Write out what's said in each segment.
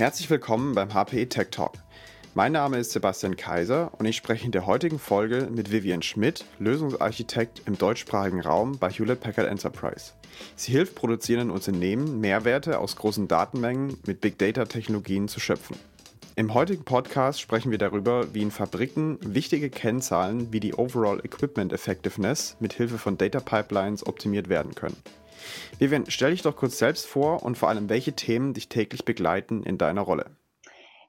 Herzlich willkommen beim HPE Tech Talk. Mein Name ist Sebastian Kaiser und ich spreche in der heutigen Folge mit Vivian Schmidt, Lösungsarchitekt im deutschsprachigen Raum bei Hewlett Packard Enterprise. Sie hilft produzierenden Unternehmen, Mehrwerte aus großen Datenmengen mit Big Data Technologien zu schöpfen. Im heutigen Podcast sprechen wir darüber, wie in Fabriken wichtige Kennzahlen wie die Overall Equipment Effectiveness mit Hilfe von Data Pipelines optimiert werden können. Vivian, stell dich doch kurz selbst vor und vor allem, welche Themen dich täglich begleiten in deiner Rolle.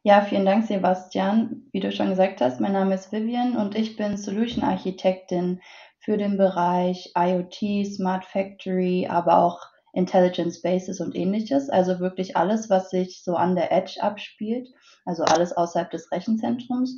Ja, vielen Dank, Sebastian. Wie du schon gesagt hast, mein Name ist Vivian und ich bin Solution Architektin für den Bereich IoT, Smart Factory, aber auch Intelligent Spaces und ähnliches. Also wirklich alles, was sich so an der Edge abspielt, also alles außerhalb des Rechenzentrums.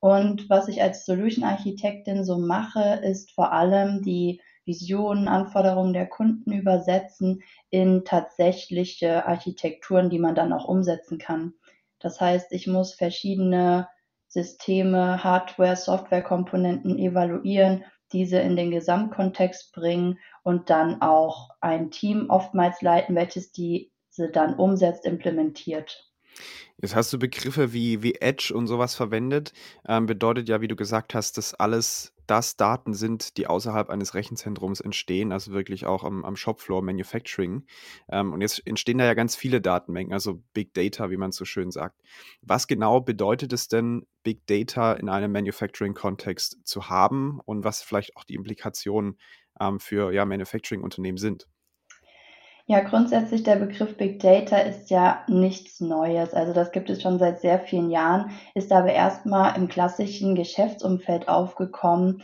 Und was ich als Solution Architektin so mache, ist vor allem die Visionen, Anforderungen der Kunden übersetzen in tatsächliche Architekturen, die man dann auch umsetzen kann. Das heißt, ich muss verschiedene Systeme, Hardware, Softwarekomponenten evaluieren, diese in den Gesamtkontext bringen und dann auch ein Team oftmals leiten, welches diese dann umsetzt, implementiert. Jetzt hast du Begriffe wie, wie Edge und sowas verwendet. Ähm, bedeutet ja, wie du gesagt hast, dass alles das Daten sind, die außerhalb eines Rechenzentrums entstehen, also wirklich auch am, am Shopfloor Manufacturing. Ähm, und jetzt entstehen da ja ganz viele Datenmengen, also Big Data, wie man so schön sagt. Was genau bedeutet es denn, Big Data in einem Manufacturing-Kontext zu haben und was vielleicht auch die Implikationen ähm, für ja, Manufacturing-Unternehmen sind? Ja, grundsätzlich der Begriff Big Data ist ja nichts Neues. Also das gibt es schon seit sehr vielen Jahren, ist aber erstmal im klassischen Geschäftsumfeld aufgekommen,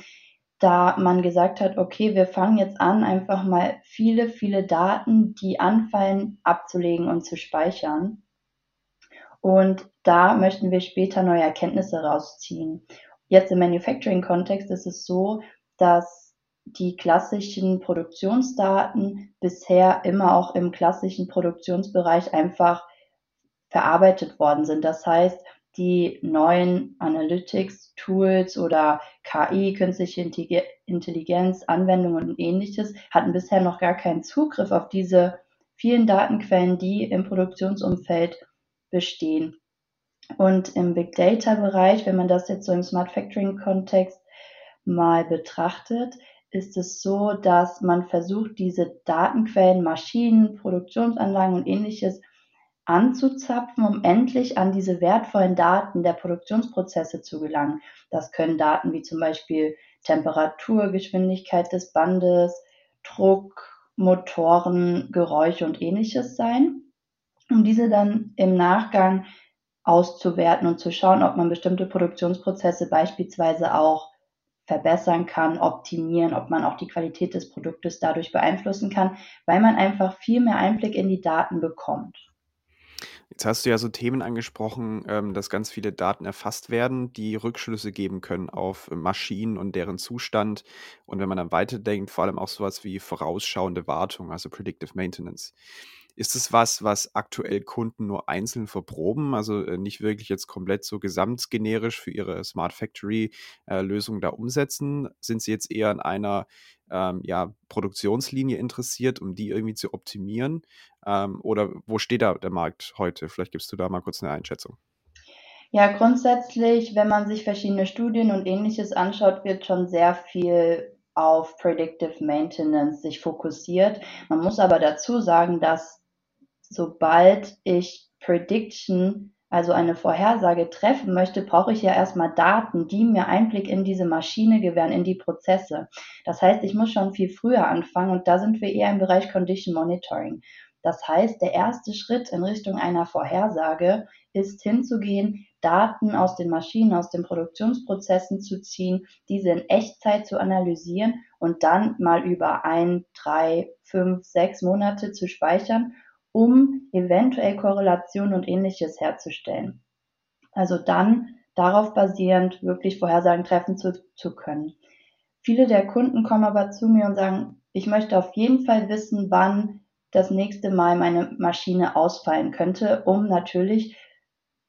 da man gesagt hat, okay, wir fangen jetzt an, einfach mal viele, viele Daten, die anfallen, abzulegen und zu speichern. Und da möchten wir später neue Erkenntnisse rausziehen. Jetzt im Manufacturing-Kontext ist es so, dass die klassischen Produktionsdaten bisher immer auch im klassischen Produktionsbereich einfach verarbeitet worden sind. Das heißt, die neuen Analytics-Tools oder KI, künstliche Intelligenz, Anwendungen und ähnliches hatten bisher noch gar keinen Zugriff auf diese vielen Datenquellen, die im Produktionsumfeld bestehen. Und im Big Data-Bereich, wenn man das jetzt so im Smart Factoring-Kontext mal betrachtet, ist es so, dass man versucht, diese Datenquellen, Maschinen, Produktionsanlagen und ähnliches anzuzapfen, um endlich an diese wertvollen Daten der Produktionsprozesse zu gelangen. Das können Daten wie zum Beispiel Temperatur, Geschwindigkeit des Bandes, Druck, Motoren, Geräusche und ähnliches sein, um diese dann im Nachgang auszuwerten und zu schauen, ob man bestimmte Produktionsprozesse beispielsweise auch verbessern kann, optimieren, ob man auch die Qualität des Produktes dadurch beeinflussen kann, weil man einfach viel mehr Einblick in die Daten bekommt. Jetzt hast du ja so Themen angesprochen, ähm, dass ganz viele Daten erfasst werden, die Rückschlüsse geben können auf Maschinen und deren Zustand. Und wenn man dann weiterdenkt, vor allem auch sowas wie vorausschauende Wartung, also Predictive Maintenance. Ist es was, was aktuell Kunden nur einzeln verproben, also äh, nicht wirklich jetzt komplett so gesamtgenerisch für ihre Smart Factory äh, da umsetzen? Sind sie jetzt eher an einer ähm, ja, Produktionslinie interessiert, um die irgendwie zu optimieren? Ähm, oder wo steht da der Markt heute? Vielleicht gibst du da mal kurz eine Einschätzung. Ja, grundsätzlich, wenn man sich verschiedene Studien und ähnliches anschaut, wird schon sehr viel auf Predictive Maintenance sich fokussiert. Man muss aber dazu sagen, dass sobald ich Prediction, also eine Vorhersage treffen möchte, brauche ich ja erstmal Daten, die mir Einblick in diese Maschine gewähren, in die Prozesse. Das heißt, ich muss schon viel früher anfangen und da sind wir eher im Bereich Condition Monitoring. Das heißt, der erste Schritt in Richtung einer Vorhersage ist hinzugehen, Daten aus den Maschinen, aus den Produktionsprozessen zu ziehen, diese in Echtzeit zu analysieren und dann mal über ein, drei, fünf, sechs Monate zu speichern um eventuell Korrelationen und ähnliches herzustellen. Also dann darauf basierend wirklich Vorhersagen treffen zu, zu können. Viele der Kunden kommen aber zu mir und sagen, ich möchte auf jeden Fall wissen, wann das nächste Mal meine Maschine ausfallen könnte, um natürlich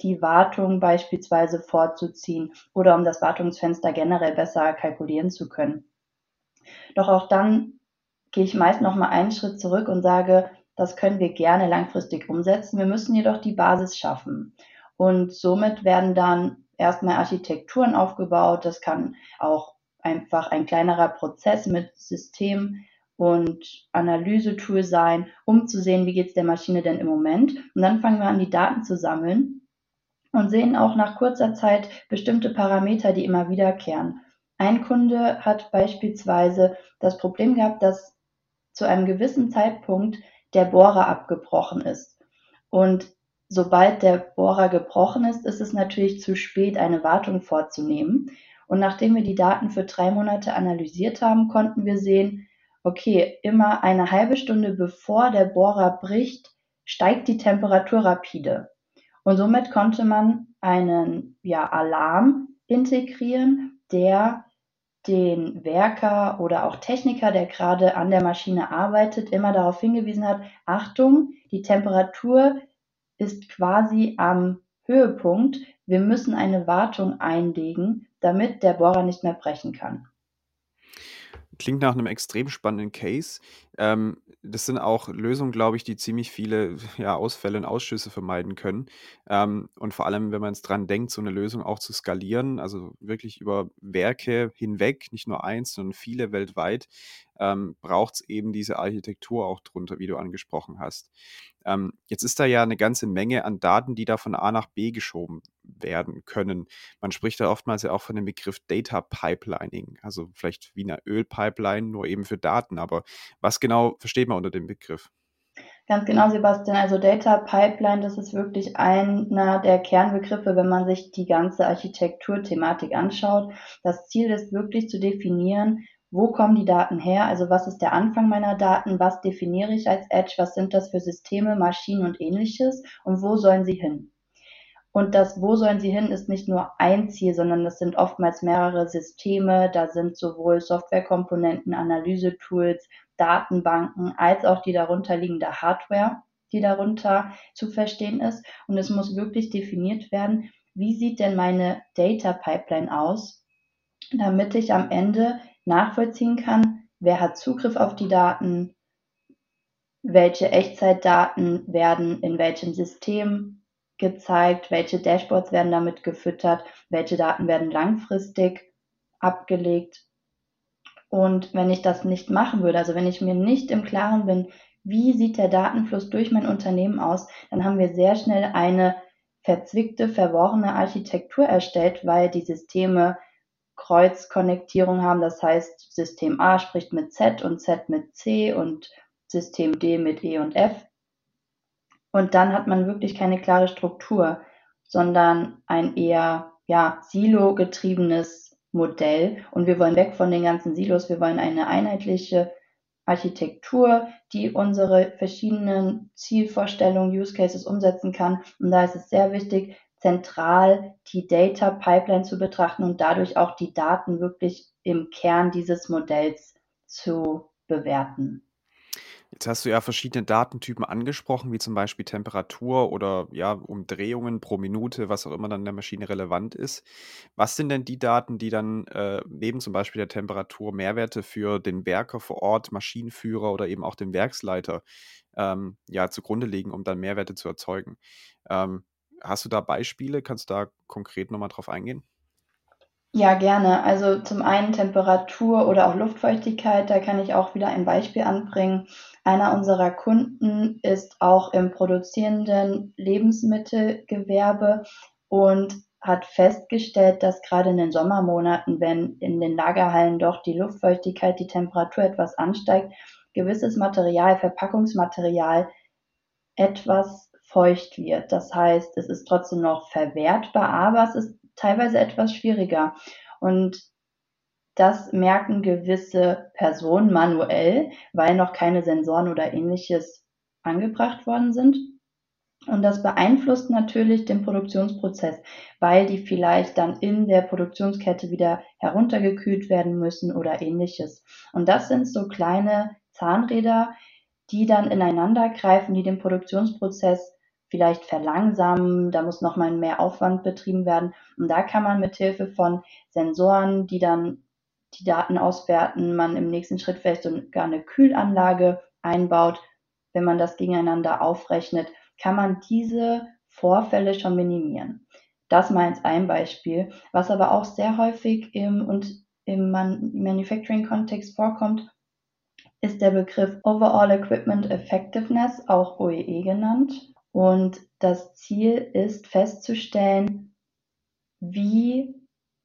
die Wartung beispielsweise vorzuziehen oder um das Wartungsfenster generell besser kalkulieren zu können. Doch auch dann gehe ich meist noch mal einen Schritt zurück und sage, Das können wir gerne langfristig umsetzen. Wir müssen jedoch die Basis schaffen. Und somit werden dann erstmal Architekturen aufgebaut. Das kann auch einfach ein kleinerer Prozess mit System und Analysetool sein, um zu sehen, wie geht es der Maschine denn im Moment. Und dann fangen wir an, die Daten zu sammeln und sehen auch nach kurzer Zeit bestimmte Parameter, die immer wiederkehren. Ein Kunde hat beispielsweise das Problem gehabt, dass zu einem gewissen Zeitpunkt der Bohrer abgebrochen ist. Und sobald der Bohrer gebrochen ist, ist es natürlich zu spät, eine Wartung vorzunehmen. Und nachdem wir die Daten für drei Monate analysiert haben, konnten wir sehen, okay, immer eine halbe Stunde bevor der Bohrer bricht, steigt die Temperatur rapide. Und somit konnte man einen ja, Alarm integrieren, der den Werker oder auch Techniker, der gerade an der Maschine arbeitet, immer darauf hingewiesen hat, Achtung, die Temperatur ist quasi am Höhepunkt. Wir müssen eine Wartung einlegen, damit der Bohrer nicht mehr brechen kann. Klingt nach einem extrem spannenden Case. Ähm, das sind auch Lösungen, glaube ich, die ziemlich viele ja, Ausfälle und Ausschüsse vermeiden können. Ähm, und vor allem, wenn man jetzt dran denkt, so eine Lösung auch zu skalieren, also wirklich über Werke hinweg, nicht nur eins, sondern viele weltweit, ähm, braucht es eben diese Architektur auch drunter, wie du angesprochen hast. Ähm, jetzt ist da ja eine ganze Menge an Daten, die da von A nach B geschoben werden können. Man spricht da oftmals ja auch von dem Begriff Data Pipelining, also vielleicht wie eine Ölpipeline, nur eben für Daten. Aber was genau versteht man unter dem Begriff? Ganz genau, Sebastian. Also Data Pipeline, das ist wirklich einer der Kernbegriffe, wenn man sich die ganze Architekturthematik anschaut. Das Ziel ist wirklich zu definieren, wo kommen die Daten her? Also was ist der Anfang meiner Daten? Was definiere ich als Edge? Was sind das für Systeme, Maschinen und ähnliches? Und wo sollen sie hin? Und das Wo sollen sie hin ist nicht nur ein Ziel, sondern es sind oftmals mehrere Systeme. Da sind sowohl Softwarekomponenten, Analysetools, Datenbanken als auch die darunterliegende Hardware, die darunter zu verstehen ist. Und es muss wirklich definiert werden, wie sieht denn meine Data Pipeline aus, damit ich am Ende nachvollziehen kann, wer hat Zugriff auf die Daten, welche Echtzeitdaten werden in welchem System gezeigt, welche Dashboards werden damit gefüttert, welche Daten werden langfristig abgelegt. Und wenn ich das nicht machen würde, also wenn ich mir nicht im Klaren bin, wie sieht der Datenfluss durch mein Unternehmen aus, dann haben wir sehr schnell eine verzwickte, verworrene Architektur erstellt, weil die Systeme Kreuzkonnektierung haben. Das heißt, System A spricht mit Z und Z mit C und System D mit E und F. Und dann hat man wirklich keine klare Struktur, sondern ein eher ja, Silo-getriebenes Modell. Und wir wollen weg von den ganzen Silos. Wir wollen eine einheitliche Architektur, die unsere verschiedenen Zielvorstellungen, Use Cases umsetzen kann. Und da ist es sehr wichtig, zentral die Data Pipeline zu betrachten und dadurch auch die Daten wirklich im Kern dieses Modells zu bewerten. Jetzt hast du ja verschiedene Datentypen angesprochen, wie zum Beispiel Temperatur oder ja, Umdrehungen pro Minute, was auch immer dann der Maschine relevant ist. Was sind denn die Daten, die dann äh, neben zum Beispiel der Temperatur Mehrwerte für den Werker vor Ort, Maschinenführer oder eben auch den Werksleiter ähm, ja, zugrunde liegen, um dann Mehrwerte zu erzeugen? Ähm, Hast du da Beispiele? Kannst du da konkret nochmal drauf eingehen? Ja, gerne. Also zum einen Temperatur oder auch Luftfeuchtigkeit, da kann ich auch wieder ein Beispiel anbringen. Einer unserer Kunden ist auch im produzierenden Lebensmittelgewerbe und hat festgestellt, dass gerade in den Sommermonaten, wenn in den Lagerhallen doch die Luftfeuchtigkeit, die Temperatur etwas ansteigt, gewisses Material, Verpackungsmaterial etwas feucht wird. Das heißt, es ist trotzdem noch verwertbar, aber es ist teilweise etwas schwieriger. Und das merken gewisse Personen manuell, weil noch keine Sensoren oder ähnliches angebracht worden sind. Und das beeinflusst natürlich den Produktionsprozess, weil die vielleicht dann in der Produktionskette wieder heruntergekühlt werden müssen oder ähnliches. Und das sind so kleine Zahnräder, die dann ineinander greifen, die den Produktionsprozess vielleicht verlangsamen, da muss nochmal mehr Aufwand betrieben werden. Und da kann man mit Hilfe von Sensoren, die dann die Daten auswerten, man im nächsten Schritt vielleicht sogar eine Kühlanlage einbaut, wenn man das gegeneinander aufrechnet, kann man diese Vorfälle schon minimieren. Das mal als ein Beispiel. Was aber auch sehr häufig im, und im Manufacturing-Kontext vorkommt, ist der Begriff Overall Equipment Effectiveness, auch OEE e genannt. Und das Ziel ist festzustellen, wie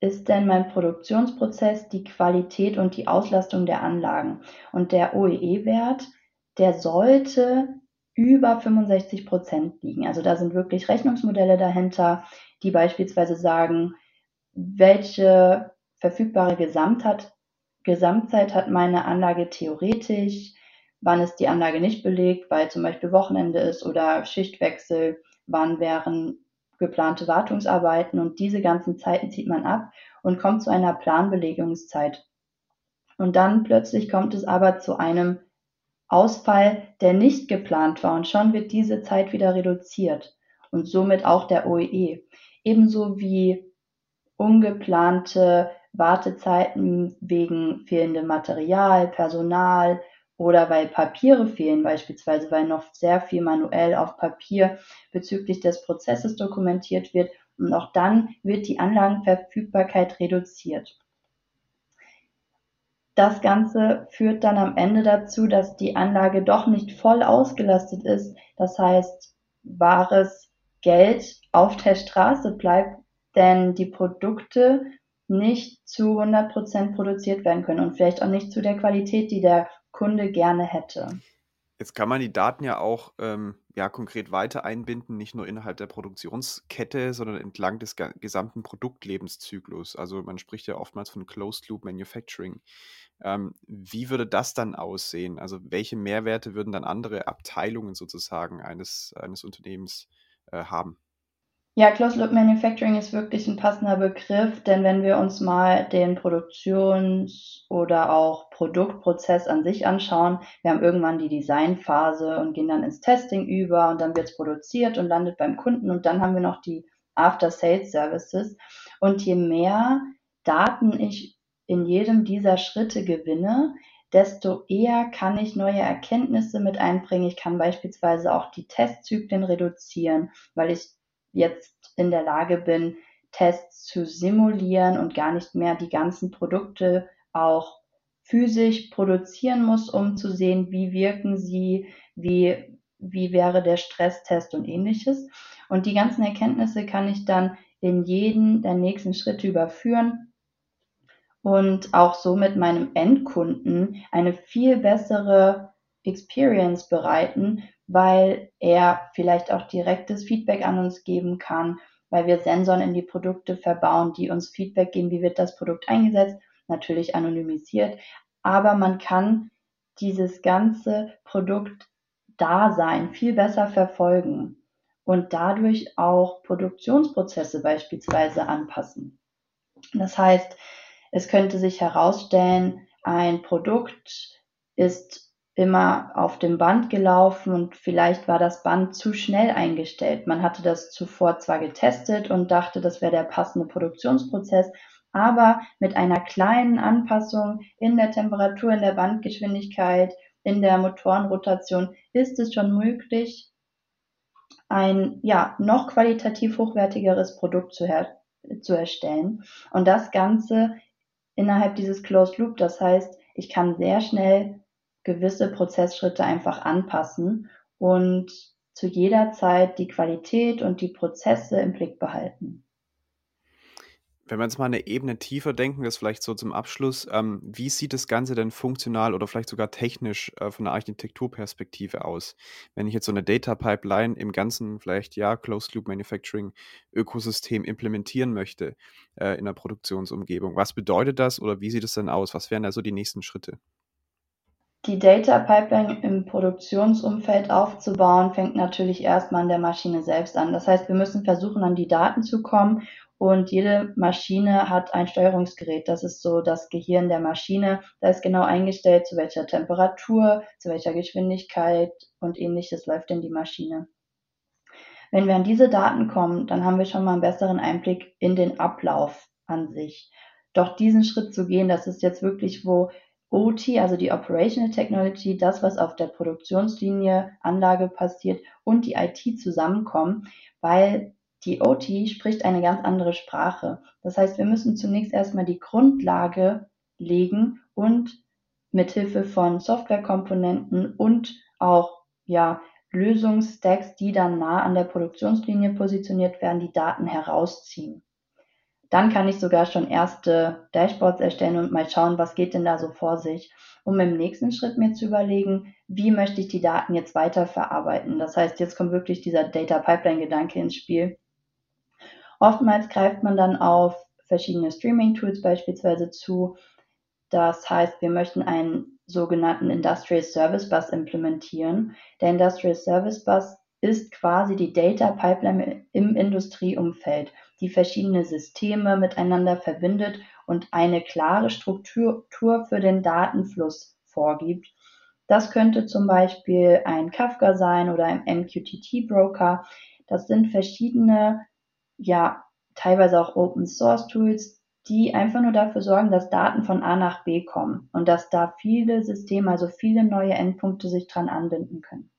ist denn mein Produktionsprozess, die Qualität und die Auslastung der Anlagen. Und der OEE-Wert, der sollte über 65 Prozent liegen. Also da sind wirklich Rechnungsmodelle dahinter, die beispielsweise sagen, welche verfügbare Gesamtheit, Gesamtzeit hat meine Anlage theoretisch, wann ist die Anlage nicht belegt, weil zum Beispiel Wochenende ist oder Schichtwechsel, wann wären geplante Wartungsarbeiten und diese ganzen Zeiten zieht man ab und kommt zu einer Planbelegungszeit. Und dann plötzlich kommt es aber zu einem Ausfall, der nicht geplant war und schon wird diese Zeit wieder reduziert und somit auch der OEE. Ebenso wie ungeplante Wartezeiten wegen fehlendem Material, Personal oder weil Papiere fehlen, beispielsweise weil noch sehr viel manuell auf Papier bezüglich des Prozesses dokumentiert wird und auch dann wird die Anlagenverfügbarkeit reduziert. Das Ganze führt dann am Ende dazu, dass die Anlage doch nicht voll ausgelastet ist. Das heißt, wahres Geld auf der Straße bleibt, denn die Produkte nicht zu 100% produziert werden können und vielleicht auch nicht zu der Qualität, die der Kunde gerne hätte. Jetzt kann man die Daten ja auch ähm, ja, konkret weiter einbinden, nicht nur innerhalb der Produktionskette, sondern entlang des gesamten Produktlebenszyklus. Also man spricht ja oftmals von Closed Loop Manufacturing. Ähm, wie würde das dann aussehen? Also welche Mehrwerte würden dann andere Abteilungen sozusagen eines, eines Unternehmens äh, haben? Ja, Closed Loop Manufacturing ist wirklich ein passender Begriff, denn wenn wir uns mal den Produktions- oder auch Produktprozess an sich anschauen, wir haben irgendwann die Designphase und gehen dann ins Testing über und dann wird es produziert und landet beim Kunden und dann haben wir noch die After-Sales-Services. Und je mehr Daten ich in jedem dieser Schritte gewinne, desto eher kann ich neue Erkenntnisse mit einbringen. Ich kann beispielsweise auch die Testzyklen reduzieren, weil ich jetzt in der Lage bin, Tests zu simulieren und gar nicht mehr die ganzen Produkte auch physisch produzieren muss, um zu sehen, wie wirken sie, wie, wie wäre der Stresstest und ähnliches. Und die ganzen Erkenntnisse kann ich dann in jeden der nächsten Schritte überführen und auch somit meinem Endkunden eine viel bessere Experience bereiten, weil er vielleicht auch direktes Feedback an uns geben kann, weil wir Sensoren in die Produkte verbauen, die uns Feedback geben, wie wird das Produkt eingesetzt, natürlich anonymisiert, aber man kann dieses ganze Produkt Dasein viel besser verfolgen und dadurch auch Produktionsprozesse beispielsweise anpassen. Das heißt, es könnte sich herausstellen, ein Produkt ist immer auf dem Band gelaufen und vielleicht war das Band zu schnell eingestellt. Man hatte das zuvor zwar getestet und dachte, das wäre der passende Produktionsprozess, aber mit einer kleinen Anpassung in der Temperatur, in der Bandgeschwindigkeit, in der Motorenrotation ist es schon möglich, ein ja noch qualitativ hochwertigeres Produkt zu, her zu erstellen. Und das Ganze innerhalb dieses Closed Loop. Das heißt, ich kann sehr schnell gewisse Prozessschritte einfach anpassen und zu jeder Zeit die Qualität und die Prozesse im Blick behalten. Wenn wir jetzt mal eine Ebene tiefer denken, das vielleicht so zum Abschluss, ähm, wie sieht das Ganze denn funktional oder vielleicht sogar technisch äh, von der Architekturperspektive aus? Wenn ich jetzt so eine Data Pipeline im ganzen vielleicht ja Closed Loop Manufacturing Ökosystem implementieren möchte äh, in der Produktionsumgebung, was bedeutet das oder wie sieht es denn aus? Was wären da so die nächsten Schritte? Die Data Pipeline im Produktionsumfeld aufzubauen, fängt natürlich erstmal an der Maschine selbst an. Das heißt, wir müssen versuchen, an die Daten zu kommen und jede Maschine hat ein Steuerungsgerät. Das ist so das Gehirn der Maschine. Da ist genau eingestellt, zu welcher Temperatur, zu welcher Geschwindigkeit und ähnliches läuft denn die Maschine. Wenn wir an diese Daten kommen, dann haben wir schon mal einen besseren Einblick in den Ablauf an sich. Doch diesen Schritt zu gehen, das ist jetzt wirklich, wo OT, also die Operational Technology, das, was auf der Produktionslinie, Anlage passiert und die IT zusammenkommen, weil die OT spricht eine ganz andere Sprache. Das heißt, wir müssen zunächst erstmal die Grundlage legen und mithilfe von Softwarekomponenten und auch ja, Lösungsstacks, die dann nah an der Produktionslinie positioniert werden, die Daten herausziehen. Dann kann ich sogar schon erste Dashboards erstellen und mal schauen, was geht denn da so vor sich, um im nächsten Schritt mir zu überlegen, wie möchte ich die Daten jetzt weiterverarbeiten. Das heißt, jetzt kommt wirklich dieser Data Pipeline Gedanke ins Spiel. Oftmals greift man dann auf verschiedene Streaming Tools beispielsweise zu. Das heißt, wir möchten einen sogenannten Industrial Service Bus implementieren. Der Industrial Service Bus ist quasi die Data Pipeline im Industrieumfeld, die verschiedene Systeme miteinander verbindet und eine klare Struktur für den Datenfluss vorgibt. Das könnte zum Beispiel ein Kafka sein oder ein MQTT Broker. Das sind verschiedene, ja, teilweise auch Open Source Tools, die einfach nur dafür sorgen, dass Daten von A nach B kommen und dass da viele Systeme, also viele neue Endpunkte sich dran anbinden können.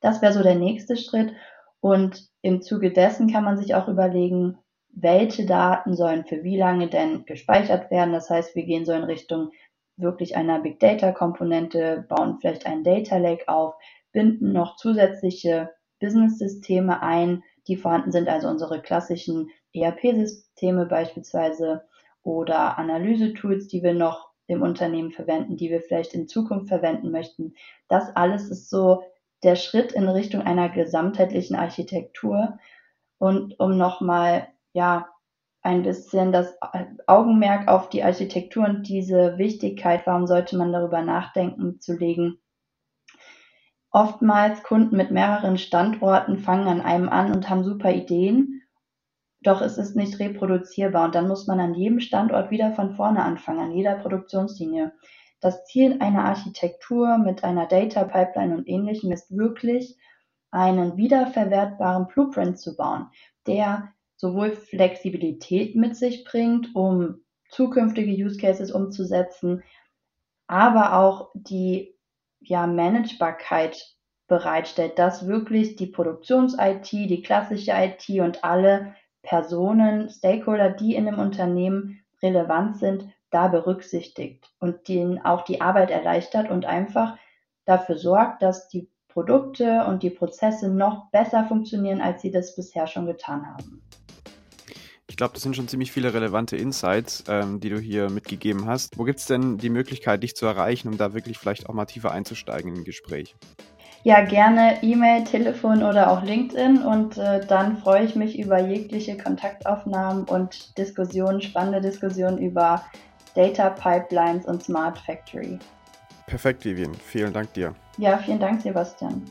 Das wäre so der nächste Schritt. Und im Zuge dessen kann man sich auch überlegen, welche Daten sollen für wie lange denn gespeichert werden. Das heißt, wir gehen so in Richtung wirklich einer Big Data Komponente, bauen vielleicht einen Data Lake auf, binden noch zusätzliche Business-Systeme ein, die vorhanden sind, also unsere klassischen ERP-Systeme beispielsweise oder Analyse-Tools, die wir noch im Unternehmen verwenden, die wir vielleicht in Zukunft verwenden möchten. Das alles ist so der Schritt in Richtung einer gesamtheitlichen Architektur. Und um nochmal, ja, ein bisschen das Augenmerk auf die Architektur und diese Wichtigkeit, warum sollte man darüber nachdenken, zu legen. Oftmals Kunden mit mehreren Standorten fangen an einem an und haben super Ideen, doch es ist nicht reproduzierbar und dann muss man an jedem Standort wieder von vorne anfangen, an jeder Produktionslinie. Das Ziel einer Architektur mit einer Data Pipeline und ähnlichem ist wirklich, einen wiederverwertbaren Blueprint zu bauen, der sowohl Flexibilität mit sich bringt, um zukünftige Use Cases umzusetzen, aber auch die ja, Managebarkeit bereitstellt, dass wirklich die Produktions-IT, die klassische IT und alle Personen, Stakeholder, die in einem Unternehmen relevant sind, da berücksichtigt und denen auch die Arbeit erleichtert und einfach dafür sorgt, dass die Produkte und die Prozesse noch besser funktionieren, als sie das bisher schon getan haben. Ich glaube, das sind schon ziemlich viele relevante Insights, ähm, die du hier mitgegeben hast. Wo gibt es denn die Möglichkeit, dich zu erreichen, um da wirklich vielleicht auch mal tiefer einzusteigen in ein Gespräch? Ja, gerne E-Mail, Telefon oder auch LinkedIn und äh, dann freue ich mich über jegliche Kontaktaufnahmen und Diskussionen, spannende Diskussionen über Data Pipelines und Smart Factory. Perfekt, Vivian. Vielen Dank dir. Ja, vielen Dank, Sebastian.